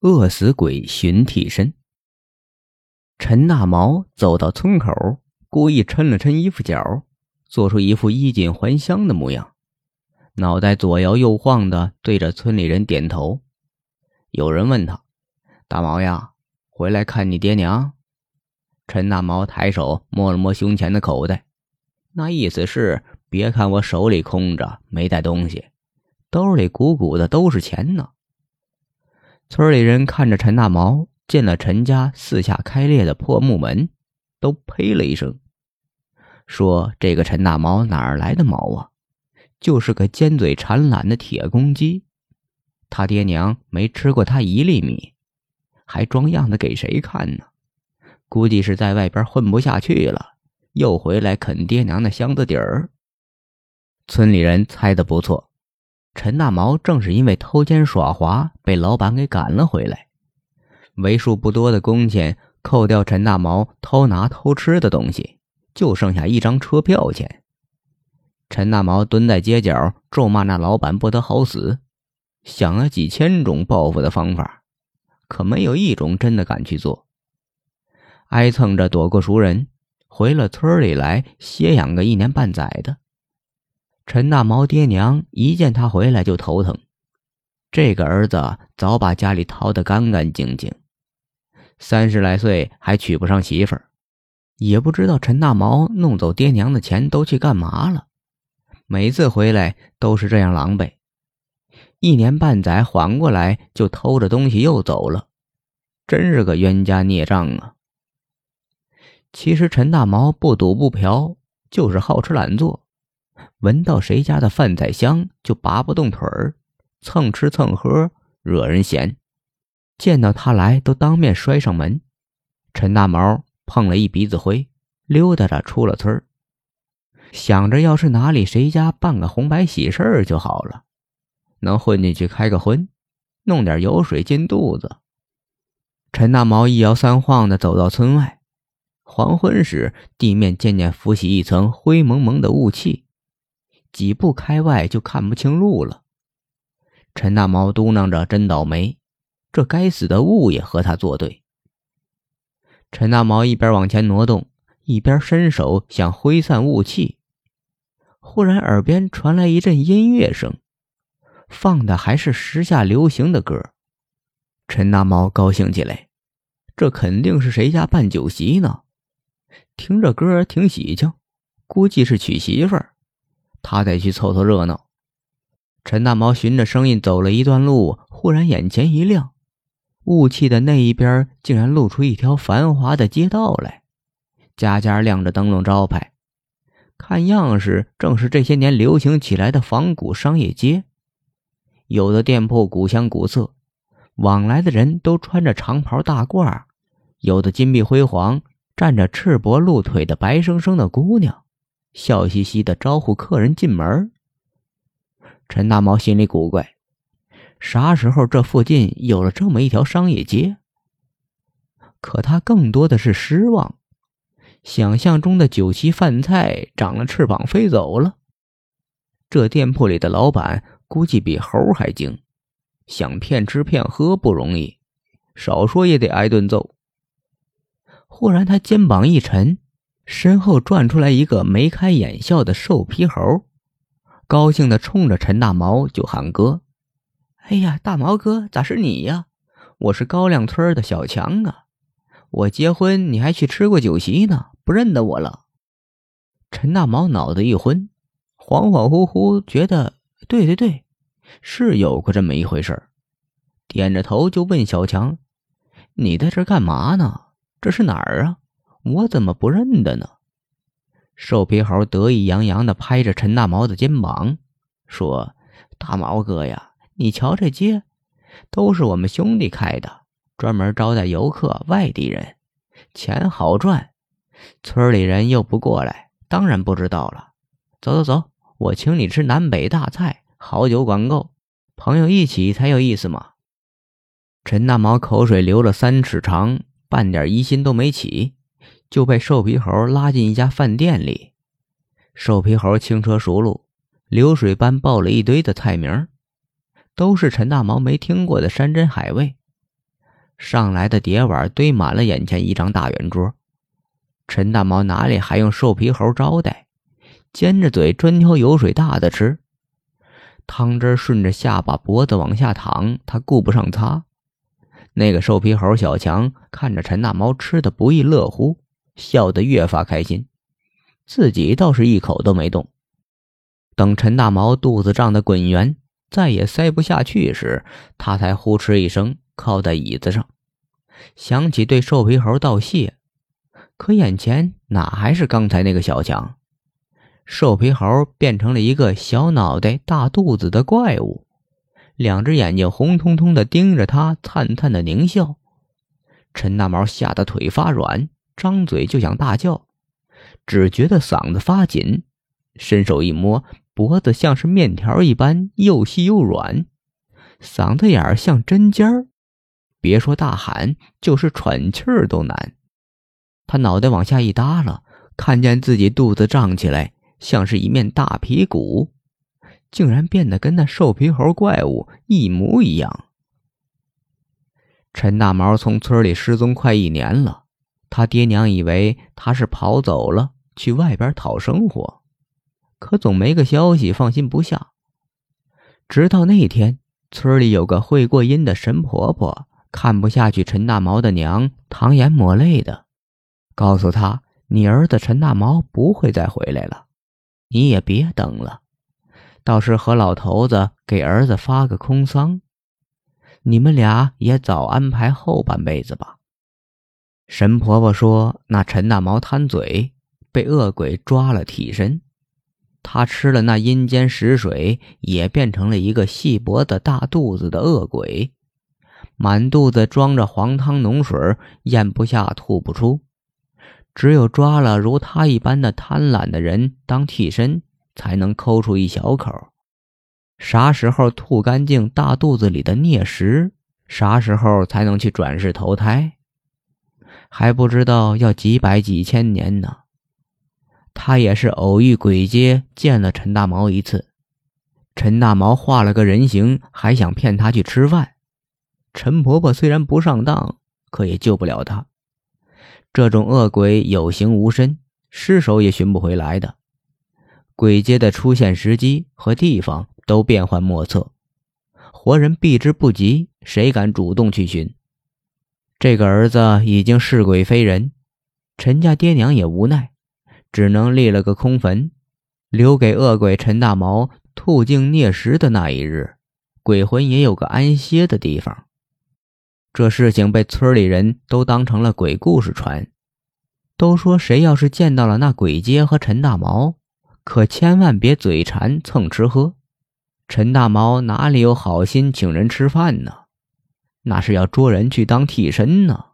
饿死鬼寻替身。陈大毛走到村口，故意抻了抻衣服角，做出一副衣锦还乡的模样，脑袋左摇右晃的对着村里人点头。有人问他：“大毛呀，回来看你爹娘？”陈大毛抬手摸了摸胸前的口袋，那意思是：别看我手里空着，没带东西，兜里鼓鼓的都是钱呢。村里人看着陈大毛进了陈家四下开裂的破木门，都呸了一声，说：“这个陈大毛哪儿来的毛啊？就是个尖嘴馋懒的铁公鸡。他爹娘没吃过他一粒米，还装样子给谁看呢？估计是在外边混不下去了，又回来啃爹娘的箱子底儿。”村里人猜的不错。陈大毛正是因为偷奸耍滑被老板给赶了回来，为数不多的工钱扣掉，陈大毛偷拿偷吃的东西，就剩下一张车票钱。陈大毛蹲在街角咒骂那老板不得好死，想了几千种报复的方法，可没有一种真的敢去做。挨蹭着躲过熟人，回了村里来歇养个一年半载的。陈大毛爹娘一见他回来就头疼，这个儿子早把家里掏得干干净净，三十来岁还娶不上媳妇儿，也不知道陈大毛弄走爹娘的钱都去干嘛了。每次回来都是这样狼狈，一年半载缓过来就偷着东西又走了，真是个冤家孽障啊！其实陈大毛不赌不嫖，就是好吃懒做。闻到谁家的饭菜香，就拔不动腿儿，蹭吃蹭喝，惹人嫌。见到他来，都当面摔上门。陈大毛碰了一鼻子灰，溜达着出了村，想着要是哪里谁家办个红白喜事儿就好了，能混进去开个荤，弄点油水进肚子。陈大毛一摇三晃的走到村外，黄昏时，地面渐渐浮起一层灰蒙蒙的雾气。几步开外就看不清路了。陈大毛嘟囔着：“真倒霉，这该死的雾也和他作对。”陈大毛一边往前挪动，一边伸手想挥散雾气。忽然耳边传来一阵音乐声，放的还是时下流行的歌。陈大毛高兴起来，这肯定是谁家办酒席呢？听这歌挺喜庆，估计是娶媳妇儿。他得去凑凑热闹。陈大毛循着声音走了一段路，忽然眼前一亮，雾气的那一边竟然露出一条繁华的街道来，家家亮着灯笼招牌，看样式正是这些年流行起来的仿古商业街。有的店铺古香古色，往来的人都穿着长袍大褂；有的金碧辉煌，站着赤膊露腿的白生生的姑娘。笑嘻嘻的招呼客人进门。陈大毛心里古怪，啥时候这附近有了这么一条商业街？可他更多的是失望，想象中的酒席饭菜长了翅膀飞走了。这店铺里的老板估计比猴还精，想骗吃骗喝不容易，少说也得挨顿揍。忽然，他肩膀一沉。身后转出来一个眉开眼笑的瘦皮猴，高兴的冲着陈大毛就喊哥：“哎呀，大毛哥，咋是你呀？我是高亮村的小强啊！我结婚你还去吃过酒席呢，不认得我了？”陈大毛脑子一昏，恍恍惚惚觉得对对对，是有过这么一回事点着头就问小强：“你在这干嘛呢？这是哪儿啊？”我怎么不认得呢？瘦皮猴得意洋洋地拍着陈大毛的肩膀，说：“大毛哥呀，你瞧这街，都是我们兄弟开的，专门招待游客、外地人，钱好赚。村里人又不过来，当然不知道了。走走走，我请你吃南北大菜，好酒管够，朋友一起才有意思嘛。”陈大毛口水流了三尺长，半点疑心都没起。就被瘦皮猴拉进一家饭店里，瘦皮猴轻车熟路，流水般报了一堆的菜名，都是陈大毛没听过的山珍海味。上来的碟碗堆满了眼前一张大圆桌。陈大毛哪里还用瘦皮猴招待，尖着嘴专挑油水大的吃。汤汁顺着下巴脖子往下淌，他顾不上擦。那个瘦皮猴小强看着陈大毛吃的不亦乐乎，笑得越发开心，自己倒是一口都没动。等陈大毛肚子胀得滚圆，再也塞不下去时，他才呼哧一声靠在椅子上，想起对瘦皮猴道谢，可眼前哪还是刚才那个小强？瘦皮猴变成了一个小脑袋、大肚子的怪物，两只眼睛红彤彤的盯着他，灿灿的狞笑。陈大毛吓得腿发软，张嘴就想大叫，只觉得嗓子发紧，伸手一摸，脖子像是面条一般又细又软，嗓子眼儿像针尖儿，别说大喊，就是喘气儿都难。他脑袋往下一耷拉，看见自己肚子胀起来。像是一面大皮鼓，竟然变得跟那瘦皮猴怪物一模一样。陈大毛从村里失踪快一年了，他爹娘以为他是跑走了，去外边讨生活，可总没个消息，放心不下。直到那天，村里有个会过阴的神婆婆看不下去陈大毛的娘，淌眼抹泪的，告诉他：“你儿子陈大毛不会再回来了。”你也别等了，倒是和老头子给儿子发个空丧，你们俩也早安排后半辈子吧。神婆婆说：“那陈大毛贪嘴，被恶鬼抓了替身，他吃了那阴间食水，也变成了一个细脖子、大肚子的恶鬼，满肚子装着黄汤浓水，咽不下，吐不出。”只有抓了如他一般的贪婪的人当替身，才能抠出一小口。啥时候吐干净大肚子里的孽食，啥时候才能去转世投胎，还不知道要几百几千年呢。他也是偶遇鬼街见了陈大毛一次，陈大毛画了个人形，还想骗他去吃饭。陈婆婆虽然不上当，可也救不了他。这种恶鬼有形无身，尸首也寻不回来的。鬼街的出现时机和地方都变幻莫测，活人避之不及，谁敢主动去寻？这个儿子已经是鬼非人，陈家爹娘也无奈，只能立了个空坟，留给恶鬼陈大毛吐尽孽食的那一日，鬼魂也有个安歇的地方。这事情被村里人都当成了鬼故事传，都说谁要是见到了那鬼街和陈大毛，可千万别嘴馋蹭吃喝。陈大毛哪里有好心请人吃饭呢？那是要捉人去当替身呢。